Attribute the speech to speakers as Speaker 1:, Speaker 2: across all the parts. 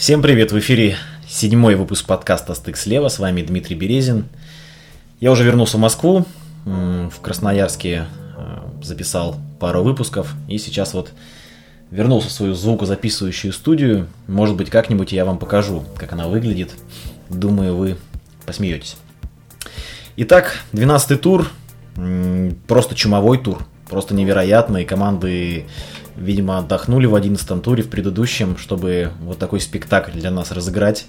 Speaker 1: Всем привет, в эфире седьмой выпуск подкаста «Стык слева», с вами Дмитрий Березин. Я уже вернулся в Москву, в Красноярске э, записал пару выпусков, и сейчас вот вернулся в свою звукозаписывающую студию. Может быть, как-нибудь я вам покажу, как она выглядит. Думаю, вы посмеетесь. Итак, 12-й тур, просто чумовой тур, просто невероятный. Команды видимо, отдохнули в 11 туре, в предыдущем, чтобы вот такой спектакль для нас разыграть,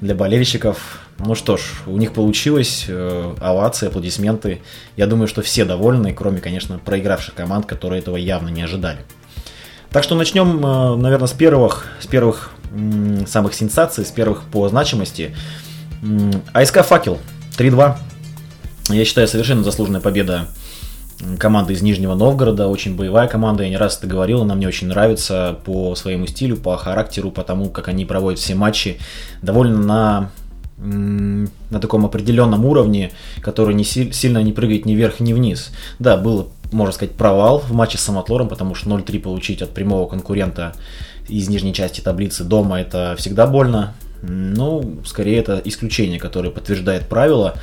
Speaker 1: для болельщиков. Ну что ж, у них получилось, э, овации, аплодисменты. Я думаю, что все довольны, кроме, конечно, проигравших команд, которые этого явно не ожидали. Так что начнем, э, наверное, с первых, с первых м, самых сенсаций, с первых по значимости. М, АСК «Факел» 3-2. Я считаю, совершенно заслуженная победа команда из Нижнего Новгорода, очень боевая команда, я не раз это говорил, она мне очень нравится по своему стилю, по характеру, по тому, как они проводят все матчи, довольно на на таком определенном уровне, который не сильно не прыгает ни вверх, ни вниз. Да, был, можно сказать, провал в матче с Самотлором, потому что 0-3 получить от прямого конкурента из нижней части таблицы дома это всегда больно. Ну, скорее это исключение, которое подтверждает правило.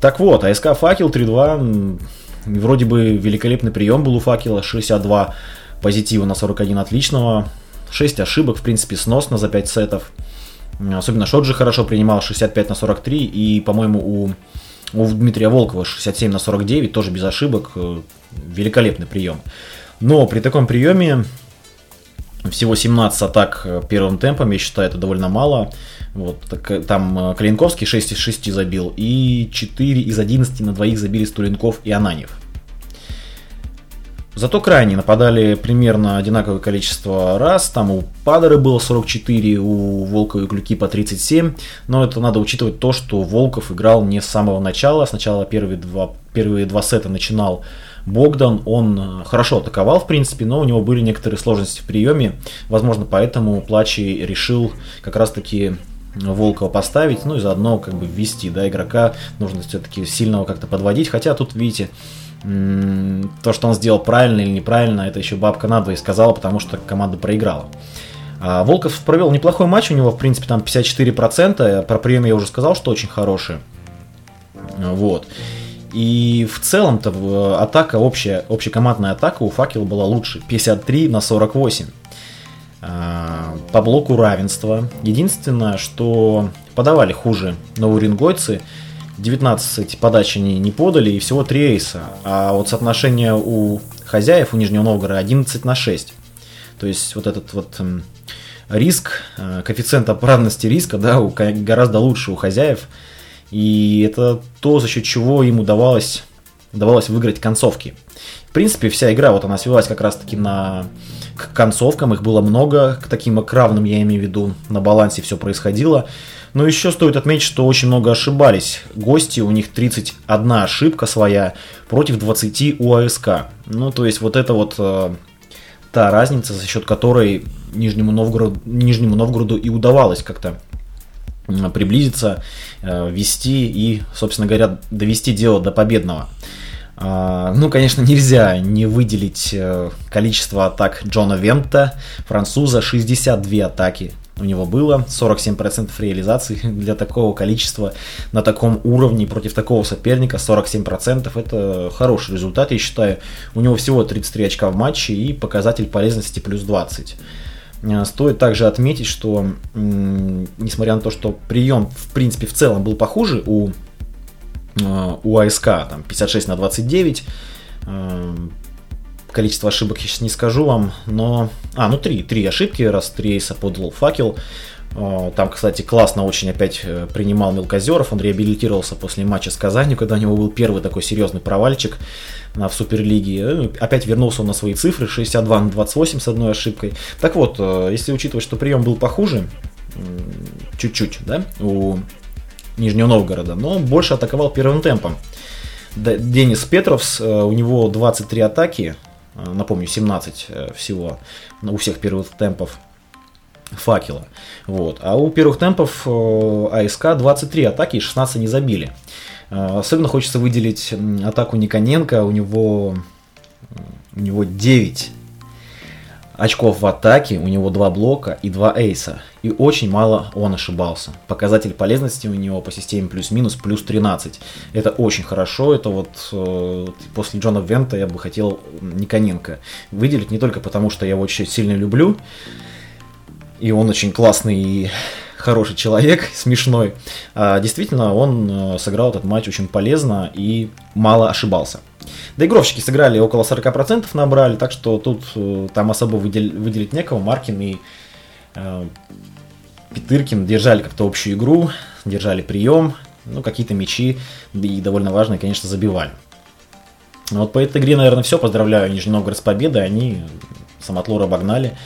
Speaker 1: Так вот, АСК Факел 3-2 Вроде бы великолепный прием был у факела, 62 позитива на 41 отличного, 6 ошибок, в принципе, сносно за 5 сетов. Особенно Шоджи хорошо принимал 65 на 43, и, по-моему, у, у Дмитрия Волкова 67 на 49, тоже без ошибок. Великолепный прием. Но при таком приеме всего 17 атак первым темпом, я считаю, это довольно мало. Вот, так, там э, Калинковский 6 из 6 забил, и 4 из 11 на двоих забили Стуленков и Ананьев. Зато крайне нападали примерно одинаковое количество раз. Там у Падары было 44, у Волкова и Клюки по 37. Но это надо учитывать то, что Волков играл не с самого начала. Сначала первые два, первые два сета начинал Богдан. Он э, хорошо атаковал, в принципе, но у него были некоторые сложности в приеме. Возможно, поэтому Плачи решил как раз-таки Волкова поставить, ну и заодно как бы ввести, да, игрока нужно все-таки сильного как-то подводить, хотя тут, видите, то, что он сделал правильно или неправильно, это еще бабка надвое сказала, потому что команда проиграла. А Волков провел неплохой матч, у него, в принципе, там 54%, про прием я уже сказал, что очень хороший. Вот. И в целом-то атака, общая, общекомандная атака у Факела была лучше, 53 на 48. А, по блоку равенства. Единственное, что подавали хуже новоуренгойцы. 19 подач они не подали и всего 3 эйса. А вот соотношение у хозяев, у Нижнего Новгорода 11 на 6. То есть вот этот вот риск, э, коэффициент оправданности риска, да, гораздо лучше у хозяев. И это то, за счет чего им удавалось, удавалось выиграть концовки. В принципе, вся игра, вот она свелась как раз-таки на к концовкам, их было много, к таким к равным, я имею в виду, на балансе все происходило. Но еще стоит отметить, что очень много ошибались. Гости, у них 31 ошибка своя против 20 у АСК. Ну, то есть вот это вот э, та разница, за счет которой Нижнему Новгороду, Нижнему Новгороду и удавалось как-то приблизиться, э, вести и, собственно говоря, довести дело до победного. А, ну, конечно, нельзя не выделить э, количество атак Джона Вента, француза, 62 атаки у него было, 47% реализации для такого количества на таком уровне против такого соперника, 47% это хороший результат, я считаю. У него всего 33 очка в матче и показатель полезности плюс 20. Э, стоит также отметить, что несмотря на то, что прием в принципе в целом был похуже у Э, у АСК там 56 на 29. Э, количество ошибок я сейчас не скажу вам, но... А, ну три, три ошибки, раз три рейса подал факел. Э, там, кстати, классно очень опять принимал Мелкозеров. Он реабилитировался после матча с Казанью, когда у него был первый такой серьезный провальчик в Суперлиге. Опять вернулся он на свои цифры, 62 на 28 с одной ошибкой. Так вот, если учитывать, что прием был похуже, чуть-чуть, да, у Нижнего Новгорода, но больше атаковал первым темпом. Денис Петровс, э, у него 23 атаки, э, напомню, 17 э, всего у всех первых темпов факела. Вот. А у первых темпов АСК 23 атаки и 16 не забили. Особенно хочется выделить атаку Никоненко, у него, у него 9 очков в атаке, у него два блока и два эйса. И очень мало он ошибался. Показатель полезности у него по системе плюс-минус плюс 13. Это очень хорошо. Это вот э, после Джона Вента я бы хотел Никоненко выделить. Не только потому, что я его очень сильно люблю. И он очень классный и хороший человек, смешной. А действительно, он э, сыграл этот матч очень полезно и мало ошибался. Доигровщики сыграли около 40% набрали, так что тут э, там особо выдел, выделить некого. Маркин и э, Петыркин держали как-то общую игру, держали прием, ну, какие-то мячи, и довольно важные, конечно, забивали. Вот по этой игре, наверное, все. Поздравляю Нижний Новгород с победой. Они Самотлор обогнали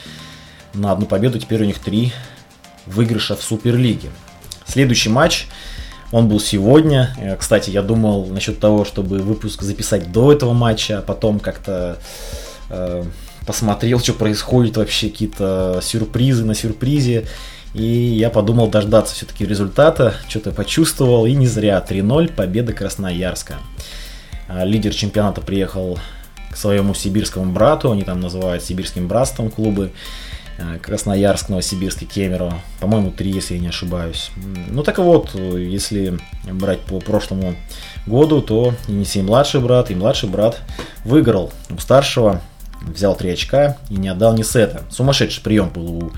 Speaker 1: на одну победу. Теперь у них три выигрыша в Суперлиге. Следующий матч он был сегодня. Э, кстати, я думал насчет того, чтобы выпуск записать до этого матча, а потом как-то э, посмотрел, что происходит вообще, какие-то сюрпризы на сюрпризе. И я подумал дождаться все-таки результата, что-то почувствовал, и не зря. 3-0, победа Красноярска. А, лидер чемпионата приехал к своему сибирскому брату, они там называют сибирским братством клубы. Э, Красноярск, Новосибирск и Кемерово. По-моему, три, если я не ошибаюсь. Ну так вот, если брать по прошлому году, то Енисей младший брат и младший брат выиграл у старшего, взял три очка и не отдал ни сета. Сумасшедший прием был у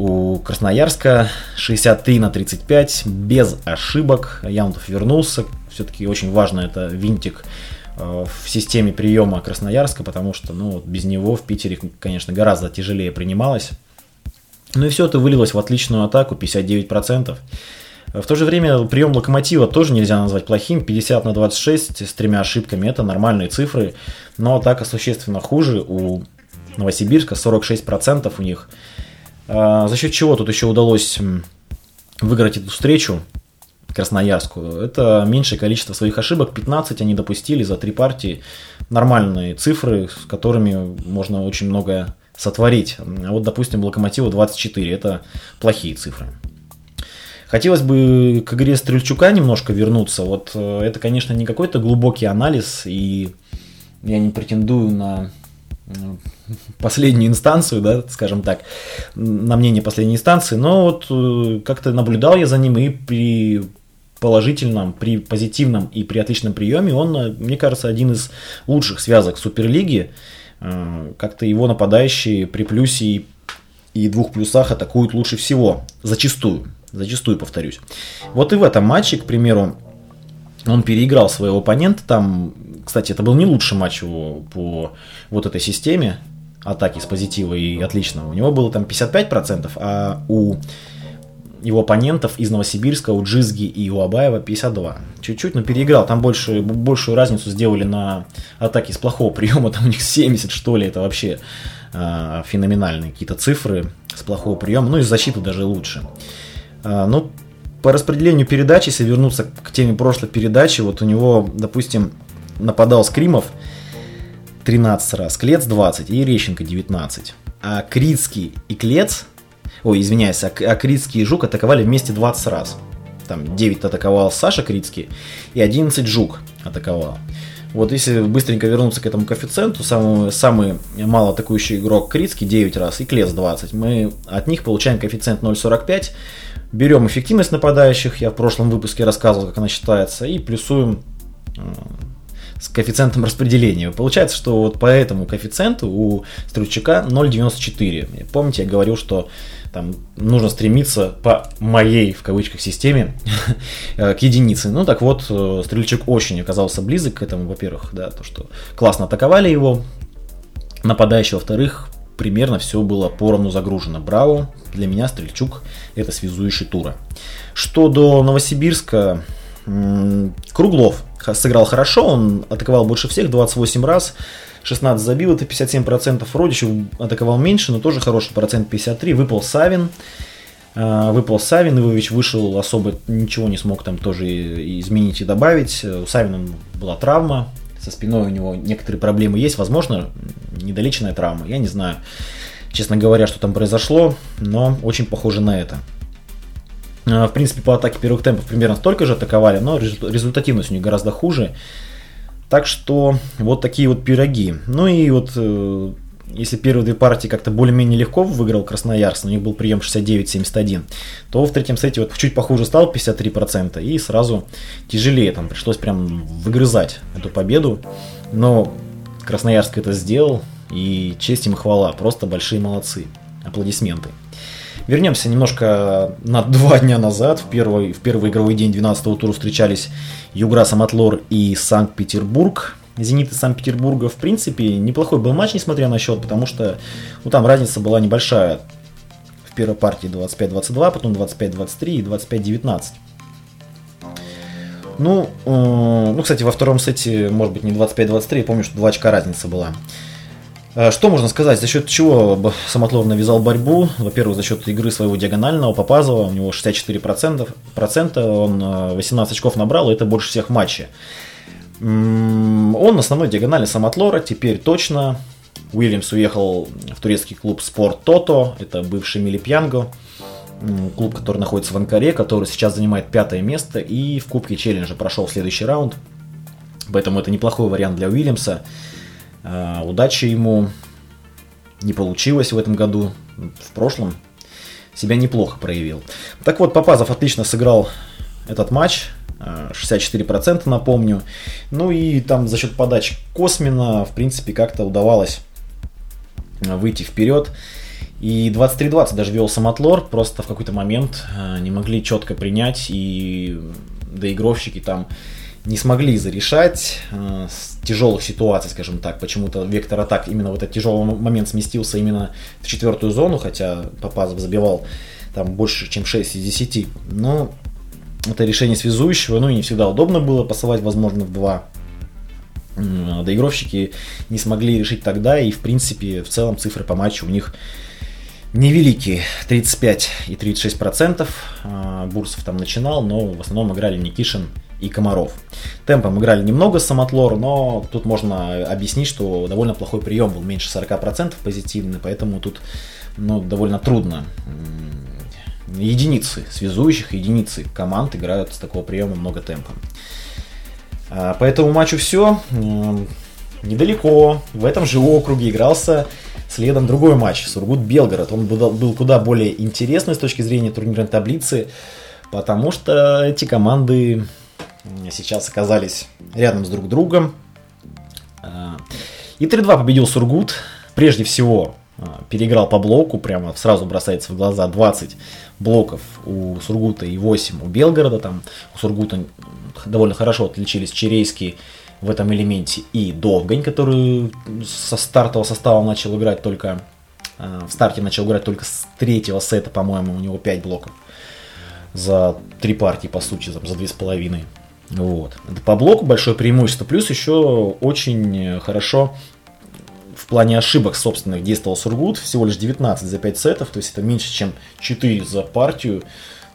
Speaker 1: у Красноярска 63 на 35, без ошибок. Янутов вернулся. Все-таки очень важно это винтик Э, в системе приема Красноярска, потому что ну, без него в Питере, конечно, гораздо тяжелее принималось. Ну и все это вылилось в отличную атаку, 59%. В то же время прием локомотива тоже нельзя назвать плохим. 50 на 26 с тремя ошибками это нормальные цифры. Но атака существенно хуже. У Новосибирска 46% у них. А, за счет чего тут еще удалось выиграть эту встречу? Красноярску. Это меньшее количество своих ошибок. 15 они допустили за три партии. Нормальные цифры, с которыми можно очень много сотворить. А вот, допустим, Локомотиву 24. Это плохие цифры. Хотелось бы к игре Стрельчука немножко вернуться. Вот э, это, конечно, не какой-то глубокий анализ, и я не претендую на последнюю инстанцию, да, скажем так, на мнение последней инстанции, но вот э, как-то наблюдал я за ним и при положительном, при позитивном и при отличном приеме, он, э, мне кажется, один из лучших связок Суперлиги. Э, как-то его нападающие при плюсе и, и двух плюсах атакуют лучше всего. Зачастую. Зачастую, повторюсь. Вот и в этом матче, к примеру, он переиграл своего оппонента. Там, кстати, это был не лучший матч его по вот этой системе атаки с позитива и отличного. У него было там 55%, а у его оппонентов из Новосибирска, у Джизги и у Абаева 52. Чуть-чуть, но переиграл. Там больше, большую разницу сделали на атаке с плохого приема. Там у них 70, что ли. Это вообще э, феноменальные какие-то цифры с плохого приема. Ну и защиты даже лучше. Э, ну, по распределению передач, если вернуться к теме прошлой передачи, вот у него, допустим, нападал Скримов 13 раз, Клец 20 и Рещенко 19. А Крицкий и Клец ой, извиняюсь, а, а Крицкий и Жук атаковали вместе 20 раз. Там 9 атаковал Саша Крицкий и 11 Жук атаковал. Вот если быстренько вернуться к этому коэффициенту, самый, самый мало атакующий игрок Крицкий 9 раз и Клес 20. Мы от них получаем коэффициент 0,45. Берем эффективность нападающих, я в прошлом выпуске рассказывал, как она считается, и плюсуем с коэффициентом распределения. Получается, что вот по этому коэффициенту у Стрельчака 0,94. Помните, я говорил, что там нужно стремиться по моей, в кавычках, системе к единице. Ну так вот, э, Стрельчук очень оказался близок к этому, во-первых, да, то, что классно атаковали его, нападающий, во-вторых, примерно все было поровну загружено. Браво, для меня Стрельчук это связующий тура. Что до Новосибирска, Круглов сыграл хорошо, он атаковал больше всех, 28 раз, 16 забил, это 57%. Родичев атаковал меньше, но тоже хороший процент, 53. Выпал Савин. А, выпал Савин, Ивович вышел, особо ничего не смог там тоже изменить и добавить. У Савина была травма, со спиной у него некоторые проблемы есть, возможно, недолеченная травма, я не знаю, честно говоря, что там произошло, но очень похоже на это. А, в принципе, по атаке первых темпов примерно столько же атаковали, но результативность у них гораздо хуже. Так что вот такие вот пироги. Ну и вот э, если первые две партии как-то более-менее легко выиграл Красноярск, у них был прием 69-71, то в третьем сете вот чуть похуже стал 53% и сразу тяжелее, там пришлось прям выгрызать эту победу, но Красноярск это сделал, и честь им хвала, просто большие молодцы, аплодисменты. Вернемся немножко на два дня назад. В первый, в первый игровой день 12-го тура встречались Югра Самотлор и Санкт-Петербург. Зенит из Санкт-Петербурга, в принципе, неплохой был матч, несмотря на счет, потому что ну, там разница была небольшая. В первой партии 25-22, потом 25-23 и 25-19. Ну, э, ну, кстати, во втором сете, может быть, не 25-23, я помню, что 2 очка разница была. Э, что можно сказать, за счет чего Самотлор навязал борьбу? Во-первых, за счет игры своего диагонального Попазова, у него 64%, процента, он 18 э, очков набрал, и это больше всех матчей. Он основной диагональный самотлора, теперь точно. Уильямс уехал в турецкий клуб Спорт Тото, это бывший Милипьянго, клуб, который находится в Анкаре, который сейчас занимает пятое место и в Кубке Челленджа прошел следующий раунд. Поэтому это неплохой вариант для Уильямса. А, удачи ему не получилось в этом году, в прошлом себя неплохо проявил. Так вот, Попазов отлично сыграл этот матч, 64% напомню. Ну и там за счет подач Космина, в принципе, как-то удавалось выйти вперед. И 23-20 даже вел Самотлор, просто в какой-то момент э, не могли четко принять, и доигровщики там не смогли зарешать тяжелых ситуаций, скажем так. Почему-то вектор атак именно в этот тяжелый момент сместился именно в четвертую зону, хотя Попазов забивал там больше, чем 6 из 10. Но это решение связующего, ну и не всегда удобно было посылать, возможно, в два. Доигровщики не смогли решить тогда, и в принципе в целом цифры по матчу у них невеликие, 35 и 36 процентов. А, Бурсов там начинал, но в основном играли Никишин и Комаров. Темпом играли немного Самотлор, но тут можно объяснить, что довольно плохой прием был, меньше 40% позитивный, поэтому тут ну, довольно трудно единицы связующих, единицы команд играют с такого приема много темпа. По этому матчу все. Недалеко, в этом же округе игрался следом другой матч, Сургут-Белгород. Он был куда более интересный с точки зрения турнирной таблицы, потому что эти команды сейчас оказались рядом с друг другом. А, и 3-2 победил Сургут. Прежде всего, а, переиграл по блоку, прямо сразу бросается в глаза 20 блоков у Сургута и 8 у Белгорода. Там у Сургута довольно хорошо отличились Черейский в этом элементе и Довгань, который со стартового состава начал играть только а, в старте начал играть только с третьего сета, по-моему, у него 5 блоков за три партии, по сути, за две с половиной. Вот. Это по блоку большое преимущество. Плюс еще очень хорошо плане ошибок собственных действовал Сургут, всего лишь 19 за 5 сетов, то есть это меньше, чем 4 за партию.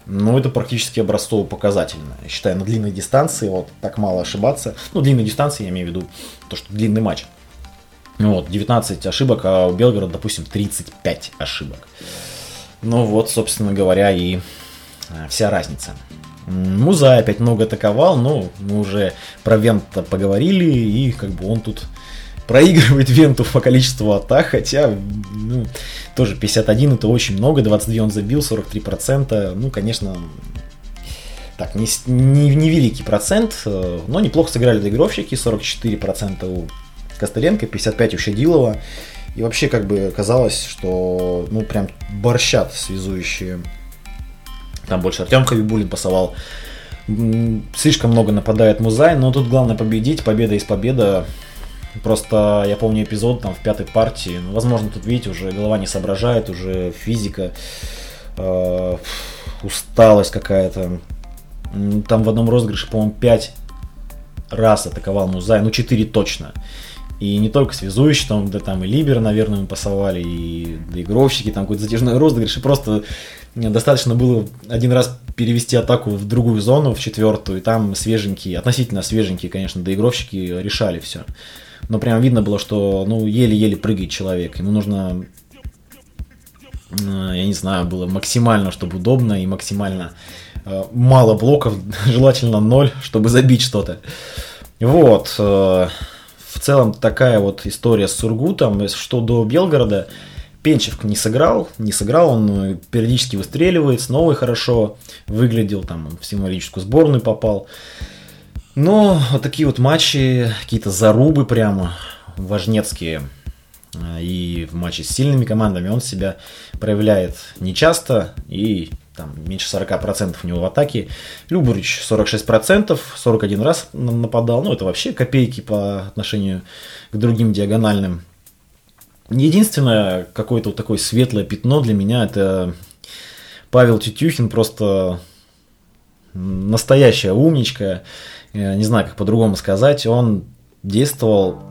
Speaker 1: Но это практически образцово показательно. Я считаю, на длинной дистанции вот так мало ошибаться. Ну, длинной дистанции я имею в виду то, что длинный матч. Вот, 19 ошибок, а у Белгорода, допустим, 35 ошибок. Ну вот, собственно говоря, и а, вся разница. Муза опять много атаковал, но мы уже про Вента поговорили, и как бы он тут проигрывает Венту по количеству атак, хотя, ну, тоже 51 это очень много, 22 он забил, 43%, ну, конечно, так, не, не, не великий процент, э, но неплохо сыграли доигровщики, 44% у Костыленко, 55 у Щадилова, и вообще, как бы, казалось, что, ну, прям борщат связующие, там больше Артем Хавибулин пасовал, слишком много нападает Музай, но тут главное победить, победа из победа, Просто я помню эпизод там в пятой партии. Ну, возможно, тут, видите, уже голова не соображает, уже физика, э, усталость какая-то. Там в одном розыгрыше, по-моему, 5 раз атаковал Музай, ну 4 точно. И не только связующий, там, да там и Либер, наверное, мы пасовали, и доигровщики, там какой-то затяжной розыгрыш. И просто достаточно было один раз перевести атаку в другую зону, в четвертую, и там свеженькие, относительно свеженькие, конечно, доигровщики решали все но прям видно было, что ну еле-еле прыгает человек. Ему нужно, э, я не знаю, было максимально, чтобы удобно и максимально э, мало блоков, желательно ноль, чтобы забить что-то. Вот. Э, в целом такая вот история с Сургутом, что до Белгорода Пенчев не сыграл, не сыграл, он периодически выстреливает, снова хорошо выглядел, там в символическую сборную попал. Но вот такие вот матчи, какие-то зарубы прямо важнецкие, и в матче с сильными командами он себя проявляет нечасто и там меньше 40% у него в атаке. Любурич 46%, 41 раз нападал. Ну, это вообще копейки по отношению к другим диагональным. Единственное, какое-то вот такое светлое пятно для меня, это Павел Тютюхин, просто настоящая умничка. Не знаю, как по-другому сказать. Он действовал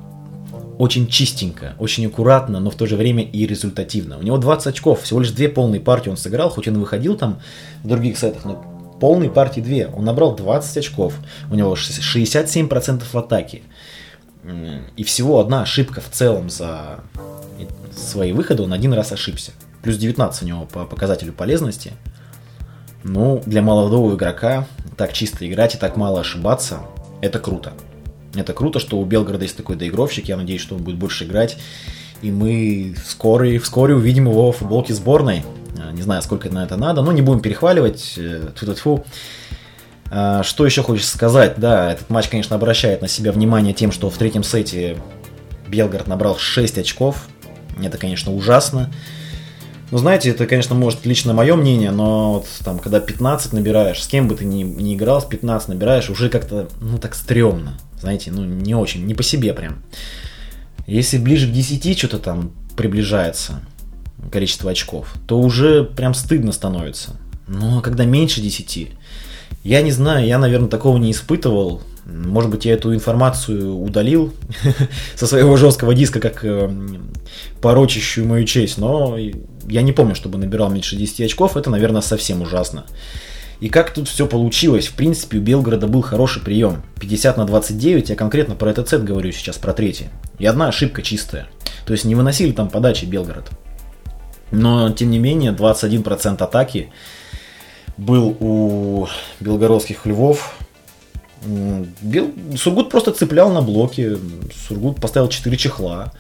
Speaker 1: очень чистенько, очень аккуратно, но в то же время и результативно. У него 20 очков, всего лишь две полные партии он сыграл, хоть он выходил там в других сетах, но полные партии две. Он набрал 20 очков, у него 67% в атаке. И всего одна ошибка в целом за свои выходы, он один раз ошибся. Плюс 19 у него по показателю полезности. Ну, для молодого игрока так чисто играть и так мало ошибаться, это круто. Это круто, что у Белгорода есть такой доигровщик. Я надеюсь, что он будет больше играть. И мы вскоре, вскоре увидим его в футболке сборной. А, не знаю, сколько на это надо, но не будем перехваливать. Тьфу-тьфу. А, что еще хочется сказать? Да, этот матч, конечно, обращает на себя внимание тем, что в третьем сете Белгород набрал 6 очков. Это, конечно, ужасно. Ну, знаете, это, конечно, может лично мое мнение, но вот там, когда 15 набираешь, с кем бы ты ни, ни играл, с 15 набираешь, уже как-то, ну, так стрёмно знаете, ну не очень, не по себе прям. Если ближе к 10 что-то там приближается количество очков, то уже прям стыдно становится. Но когда меньше 10, я не знаю, я, наверное, такого не испытывал. Может быть, я эту информацию удалил со своего жесткого диска, как э, порочащую мою честь, но я не помню, чтобы набирал меньше 10 очков, это, наверное, совсем ужасно. И как тут все получилось? В принципе, у Белгорода был хороший прием. 50 на 29, я конкретно про этот сет говорю сейчас, про третий. И одна ошибка чистая. То есть не выносили там подачи Белгород. Но, тем не менее, 21% атаки был у белгородских львов. Бел... Сургут просто цеплял на блоке. Сургут поставил 4 чехла.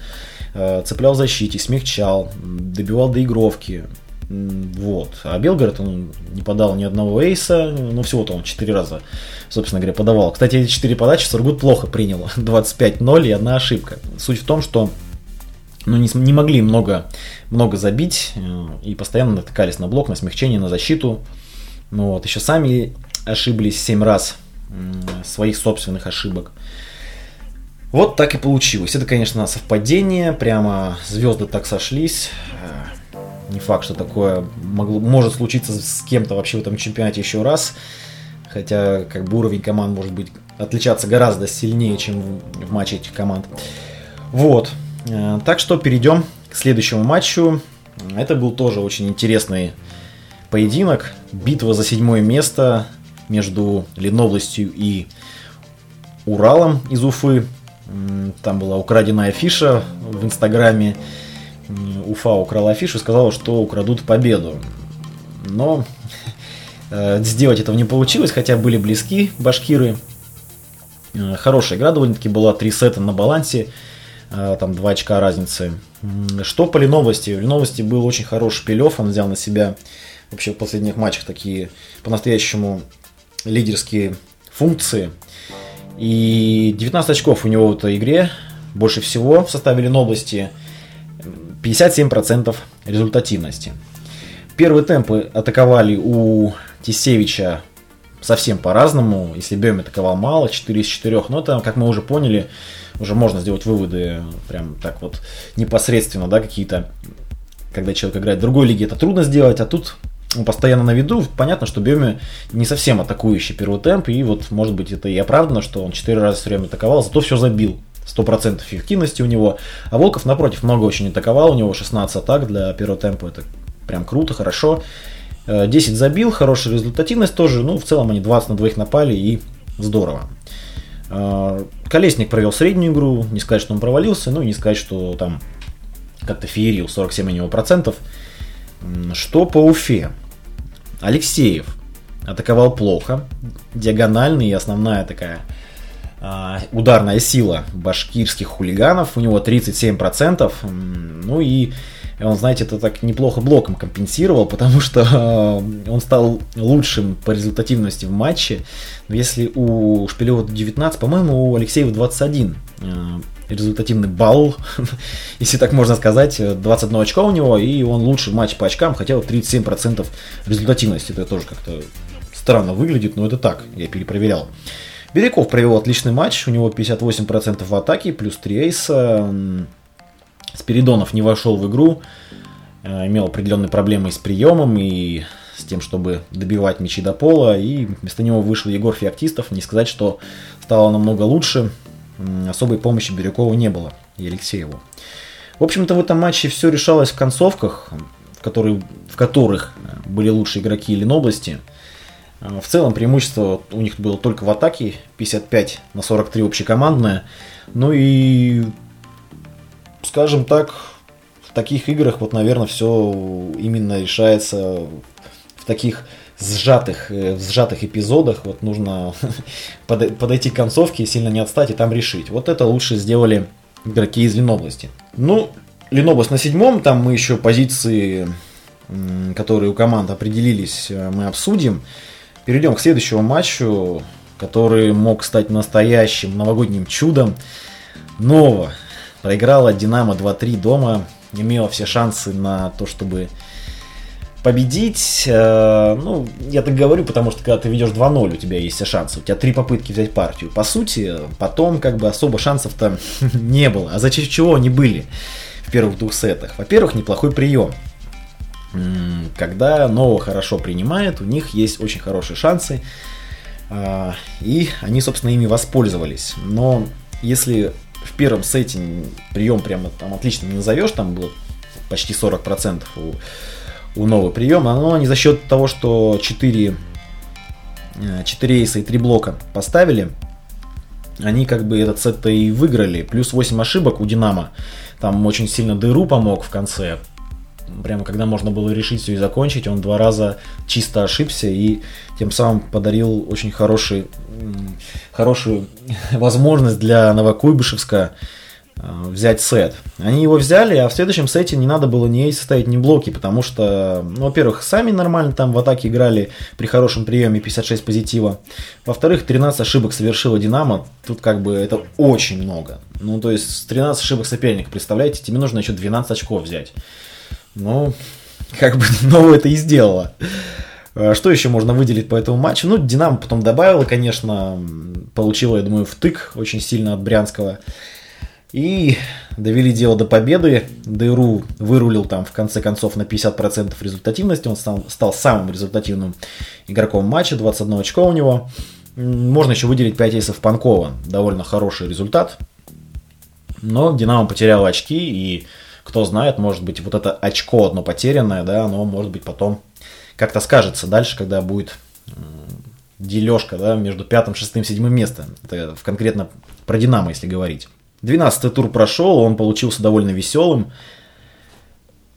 Speaker 1: Э, цеплял в защите, смягчал, добивал доигровки. Вот. А Белгород, он не подал ни одного эйса, ну всего-то он 4 раза, собственно говоря, подавал. Кстати, эти 4 подачи Сургут плохо принял. 25-0 и одна ошибка. Суть в том, что ну, не, не могли много, много забить э, и постоянно натыкались на блок, на смягчение, на защиту. Ну, вот, еще сами ошиблись 7 раз своих собственных ошибок. Вот так и получилось. Это, конечно, совпадение, прямо звезды так сошлись. Э, не факт, что такое могло, может случиться с кем-то вообще в этом чемпионате еще раз. Хотя как бы уровень команд может быть отличаться гораздо сильнее, чем в матче этих команд. Вот. Э, так что перейдем к следующему матчу. Это был тоже очень интересный поединок. Битва за седьмое место между Ленобластью и Уралом из Уфы. Там была украденная афиша в Инстаграме. Уфа украла афишу и сказала, что украдут победу. Но э, сделать этого не получилось, хотя были близки башкиры. Э, хорошая игра довольно-таки была, три сета на балансе, э, там два очка разницы. Что по Леновости? В Леновости был очень хороший пилев, он взял на себя вообще в последних матчах такие по-настоящему лидерские функции. И 19 очков у него в этой игре, больше всего в составе Ленобласти – 57% результативности. Первые темпы атаковали у Тисевича совсем по-разному. Если Бем атаковал мало, 4 из 4, но это, как мы уже поняли, уже можно сделать выводы прям так вот непосредственно, да, какие-то, когда человек играет в другой лиге, это трудно сделать, а тут постоянно на виду, понятно, что Беми не совсем атакующий первый темп, и вот, может быть, это и оправдано, что он 4 раза все время атаковал, зато все забил. 100% эффективности у него. А Волков, напротив, много очень атаковал. У него 16 атак для первого темпа. Это прям круто, хорошо. 10 э, забил, хорошая результативность тоже. Ну, в целом они 20 на двоих напали и здорово. Э, Колесник провел среднюю игру. Не сказать, что он провалился, ну не сказать, что там как-то феерил 47 у него процентов. Что по Уфе? Алексеев атаковал плохо. Диагональный и основная такая а, ударная сила башкирских хулиганов, у него 37%, ну и он, знаете, это так неплохо блоком компенсировал, потому что э, он стал лучшим по результативности в матче. Если у Шпилева 19, по-моему, у Алексеева 21 э, результативный балл, если так можно сказать, 21 очко у него, и он лучший в матче по очкам, хотя 37% результативности. Это тоже как-то странно выглядит, но это так, я перепроверял. Беляков провел отличный матч, у него 58% в атаке, плюс 3 эйса. Спиридонов не вошел в игру, э, имел определенные проблемы с приемом и с тем, чтобы добивать мячи до пола, и вместо него вышел Егор Феоктистов. Не сказать, что стало намного лучше, особой помощи Бирюкову не было и Алексееву. В общем-то, в этом матче все решалось в концовках, в, которые, в которых были лучшие игроки Ленобласти. Э, в целом преимущество у них было только в атаке, 55 на 43 общекомандное. Ну и, скажем так, в таких играх вот, наверное, все именно решается в таких сжатых, э, в сжатых эпизодах. Вот нужно подойти к концовке, сильно не отстать и там решить. Вот это лучше сделали игроки из Ленобласти. Ну, Ленобласть на седьмом, там мы еще позиции, которые у команд определились, э, мы обсудим. Перейдем к следующему матчу, который мог стать настоящим новогодним чудом. Нова проиграла Динамо 2-3 дома, имела все шансы на то, чтобы победить. Э, ну, я так говорю, потому что когда ты ведешь 2-0, у тебя есть шансы. У тебя три попытки взять партию. По сути, потом как бы особо шансов-то не было. А за чего они были в первых двух сетах? Во-первых, неплохой прием когда Нова хорошо принимает, у них есть очень хорошие шансы, а, и они, собственно, ими воспользовались. Но если в первом сете прием прямо там отлично не назовешь, там было почти 40% у, у нового приема, но не за счет того, что 4, 4 эйса и 3 блока поставили, они как бы этот сет-то и выиграли. Плюс 8 ошибок у Динамо. Там очень сильно дыру помог в конце прямо когда можно было решить все и закончить, он два раза чисто ошибся и тем самым подарил очень хороший, хорошую возможность для Новокуйбышевска взять сет. Они его взяли, а в следующем сете не надо было ни эйсы ставить, ни блоки, потому что, ну, во-первых, сами нормально там в атаке играли при хорошем приеме 56 позитива. Во-вторых, 13 ошибок совершила Динамо. Тут как бы это очень много. Ну, то есть 13 ошибок соперника, представляете, тебе нужно еще 12 очков взять. Ну, как бы новое это и сделала. А что еще можно выделить по этому матчу? Ну, Динамо потом добавила, конечно, получила, я думаю, втык очень сильно от Брянского. И довели дело до победы. ДРУ вырулил там в конце концов на 50% результативности. Он стал, стал самым результативным игроком матча. 21 очко у него. Можно еще выделить 5 эйсов Панкова. Довольно хороший результат. Но Динамо потерял очки и кто знает, может быть, вот это очко одно потерянное, да, оно может быть потом как-то скажется дальше, когда будет дележка, да, между пятым, шестым, седьмым местом. Это конкретно про Динамо, если говорить. Двенадцатый тур прошел, он получился довольно веселым.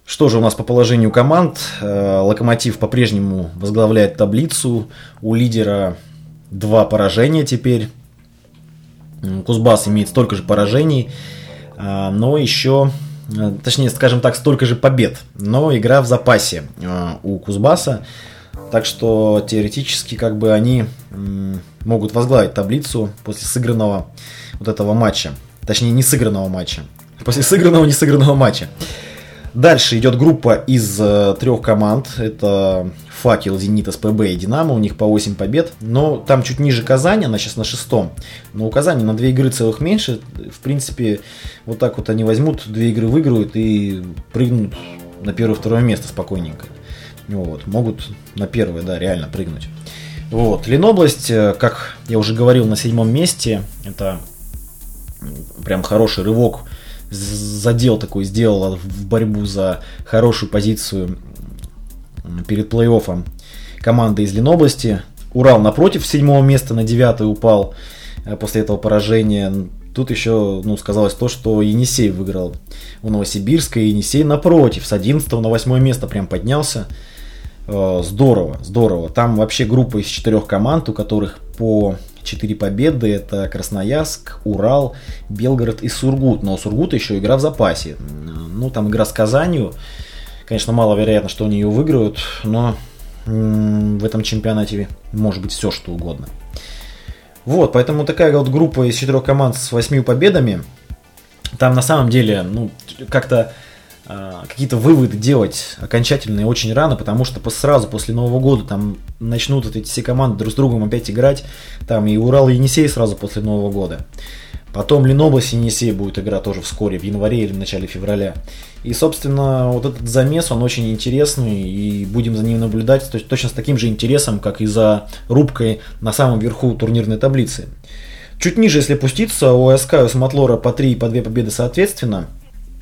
Speaker 1: Что же у нас по положению команд? Э, Локомотив по-прежнему возглавляет таблицу. У лидера два поражения теперь. Кузбасс имеет столько же поражений. А, но еще Э, точнее, скажем так, столько же побед, но игра в запасе э, у Кузбасса, так что теоретически как бы они могут возглавить таблицу после сыгранного вот этого матча, точнее не сыгранного матча, после сыгранного не сыгранного матча. Дальше идет группа из э, трех команд. Это Факел, Зенит, СПБ и Динамо. У них по 8 побед. Но там чуть ниже Казани, она сейчас на шестом. Но у Казани на две игры целых меньше. В принципе, вот так вот они возьмут, две игры выиграют и прыгнут на первое-второе место спокойненько. Вот, могут на первое, да, реально прыгнуть. Вот, Ленобласть, э, как я уже говорил, на седьмом месте. Это прям хороший рывок задел такой сделала в борьбу за хорошую позицию перед плей-оффом команда из Ленобласти. Урал напротив седьмого места на девятое упал э, после этого поражения. Тут еще ну, сказалось то, что Енисей выиграл у Новосибирска, и Енисей напротив, с 11 на 8 место прям поднялся. Э, здорово, здорово. Там вообще группа из четырех команд, у которых по четыре победы. Это Красноярск, Урал, Белгород и Сургут. Но у Сургута еще игра в запасе. Ну, там игра с Казанью. Конечно, маловероятно, что они ее выиграют, но в этом чемпионате может быть все, что угодно. Вот, поэтому такая вот группа из четырех команд с восьми победами. Там на самом деле, ну, как-то какие-то выводы делать окончательные очень рано, потому что сразу после Нового года там начнут вот эти все команды друг с другом опять играть. Там и Урал, и Енисей сразу после Нового года. Потом Ленобласть и Енисей будет игра тоже вскоре, в январе или в начале февраля. И, собственно, вот этот замес, он очень интересный, и будем за ним наблюдать то точно с таким же интересом, как и за рубкой на самом верху турнирной таблицы. Чуть ниже, если пуститься, у СК и у Самотлора по 3 и по 2 победы соответственно,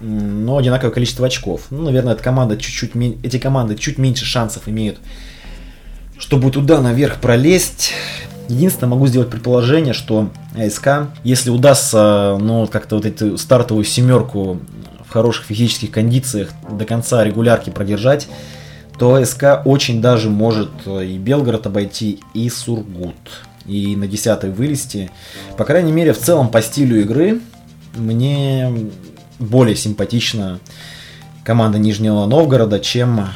Speaker 1: но одинаковое количество очков. Ну, наверное, эта команда чуть-чуть, эти команды чуть меньше шансов имеют, чтобы туда наверх пролезть. Единственное, могу сделать предположение, что АСК, если удастся, ну, как-то вот эту стартовую семерку хороших физических кондициях до конца регулярки продержать, то СК очень даже может э, и Белгород обойти, и Сургут. И на 10 вылезти. По крайней мере, в целом по стилю игры мне более симпатична команда Нижнего Новгорода, чем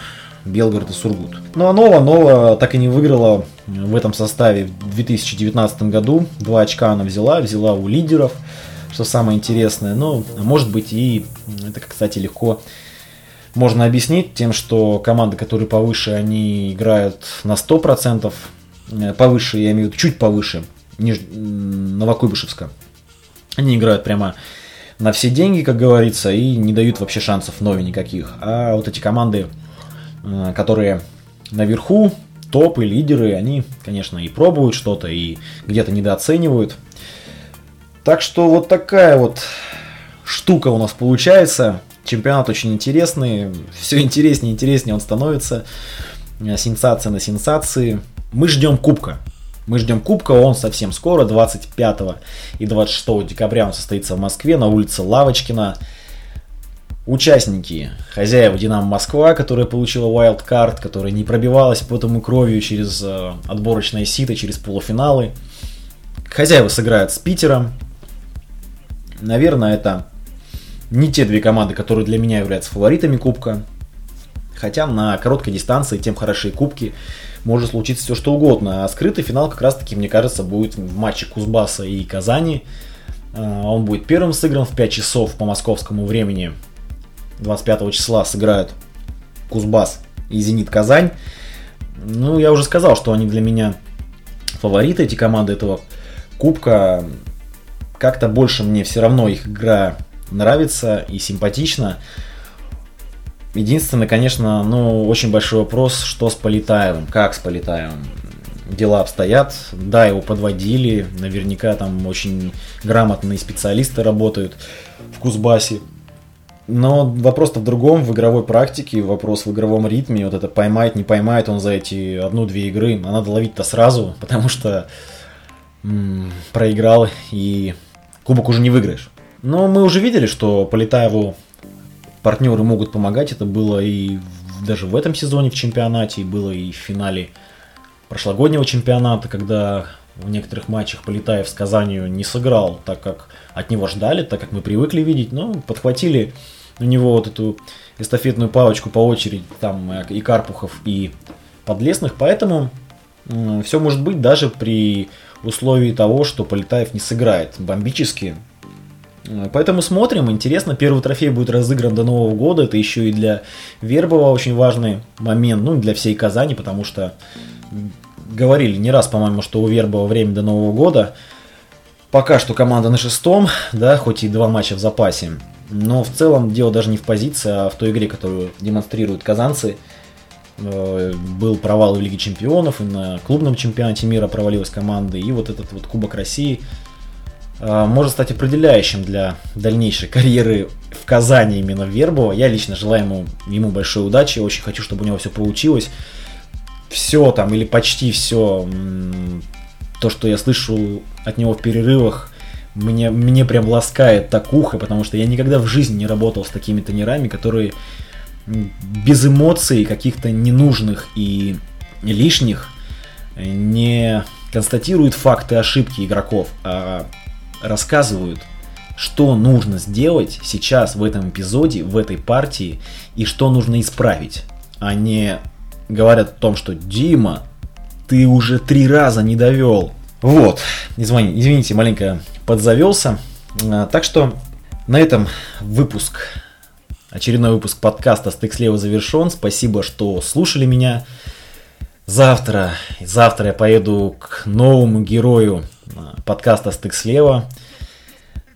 Speaker 1: Белгород и Сургут. Ну а Нова, Нова так и не выиграла в этом составе в 2019 году. Два очка она взяла, взяла у лидеров что самое интересное. Ну, может быть и это, кстати, легко можно объяснить тем, что команды, которые повыше, они играют на 100%, э, повыше, я имею в виду чуть повыше, ниж... Новокуйбышевска. Они играют прямо на все деньги, как говорится, и не дают вообще шансов нови никаких. А вот эти команды, э, которые наверху, топы, лидеры, они, конечно, и пробуют что-то, и где-то недооценивают – так что вот такая вот штука у нас получается. Чемпионат очень интересный. Все интереснее и интереснее он становится. Сенсация на сенсации. Мы ждем кубка. Мы ждем кубка, он совсем скоро, 25 и 26 декабря он состоится в Москве на улице Лавочкина. Участники, хозяева Динамо Москва, которая получила wildcard, которая не пробивалась потом и кровью через э, отборочное сито, через полуфиналы. Хозяева сыграют с Питером, Наверное, это не те две команды, которые для меня являются фаворитами Кубка. Хотя на короткой дистанции, тем хорошие кубки, может случиться все что угодно. А скрытый финал как раз таки, мне кажется, будет в матче Кузбасса и Казани. А, он будет первым сыгран в 5 часов по московскому времени. 25 числа сыграют Кузбасс и Зенит Казань. Ну, я уже сказал, что они для меня фавориты, эти команды этого кубка как-то больше мне все равно их игра нравится и симпатична. Единственное, конечно, ну, очень большой вопрос, что с Полетаевым, как с Полетаевым. Дела обстоят, да, его подводили, наверняка там очень грамотные специалисты работают в Кузбассе. Но вопрос-то в другом, в игровой практике, вопрос в игровом ритме, вот это поймает, не поймает он за эти одну-две игры, а надо ловить-то сразу, потому что м- проиграл и кубок уже не выиграешь. Но мы уже видели, что Полетаеву партнеры могут помогать. Это было и даже в этом сезоне в чемпионате, и было и в финале прошлогоднего чемпионата, когда в некоторых матчах Полетаев с Казанью не сыграл, так как от него ждали, так как мы привыкли видеть. Но подхватили у него вот эту эстафетную палочку по очереди, там и Карпухов, и Подлесных. Поэтому все может быть даже при условии того, что Полетаев не сыграет бомбически. Поэтому смотрим, интересно, первый трофей будет разыгран до Нового года, это еще и для Вербова очень важный момент, ну для всей Казани, потому что говорили не раз, по-моему, что у Вербова время до Нового года. Пока что команда на шестом, да, хоть и два матча в запасе. Но в целом дело даже не в позиции, а в той игре, которую демонстрируют казанцы – Э, был провал в Лиге Чемпионов, и на клубном чемпионате мира провалилась команда, и вот этот вот Кубок России э, может стать определяющим для дальнейшей карьеры в Казани именно Вербова. Я лично желаю ему, ему большой удачи, очень хочу, чтобы у него все получилось. Все там, или почти все, то, что я слышу от него в перерывах, мне, мне прям ласкает так ухо, потому что я никогда в жизни не работал с такими тренерами, которые без эмоций каких-то ненужных и лишних, не констатируют факты ошибки игроков, а рассказывают, что нужно сделать сейчас в этом эпизоде, в этой партии, и что нужно исправить. Они говорят о том, что Дима, ты уже три раза не довел. Вот, извини, извините, маленько подзавелся. А, так что на этом выпуск, очередной выпуск подкаста «Стык слева» завершен. Спасибо, что слушали меня. Завтра, завтра я поеду к новому герою подкаста «Стык слева».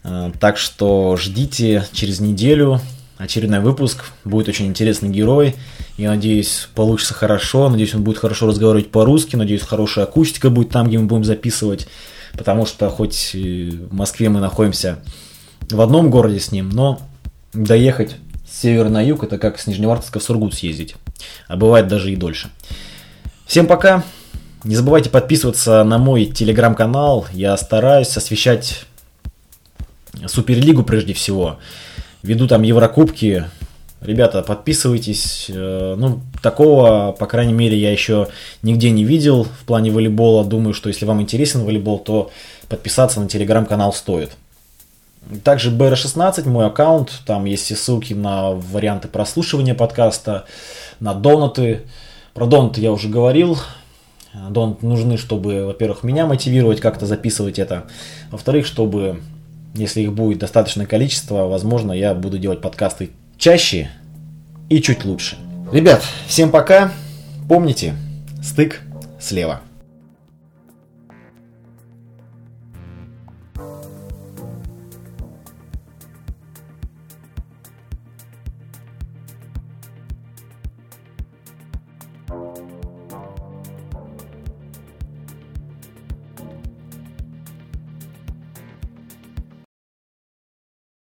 Speaker 1: А, так что ждите через неделю очередной выпуск. Будет очень интересный герой. Я надеюсь, получится хорошо. Надеюсь, он будет хорошо разговаривать по-русски. Надеюсь, хорошая акустика будет там, где мы будем записывать. Потому что хоть в Москве мы находимся в одном городе с ним, но доехать с севера на юг это как с Нижневартовска в Сургут съездить. А бывает даже и дольше. Всем пока. Не забывайте подписываться на мой телеграм-канал. Я стараюсь освещать Суперлигу прежде всего. Веду там Еврокубки. Ребята, подписывайтесь. Э, ну, такого, по крайней мере, я еще нигде не видел в плане волейбола. Думаю, что если вам интересен волейбол, то подписаться на телеграм-канал стоит. Также BR16, мой аккаунт, там есть все ссылки на варианты прослушивания подкаста, на донаты. Про донаты я уже говорил. Донаты нужны, чтобы, во-первых, меня мотивировать как-то записывать это. Во-вторых, чтобы, если их будет достаточное количество, возможно, я буду делать подкасты чаще и чуть лучше. Ребят, всем пока. Помните, стык слева.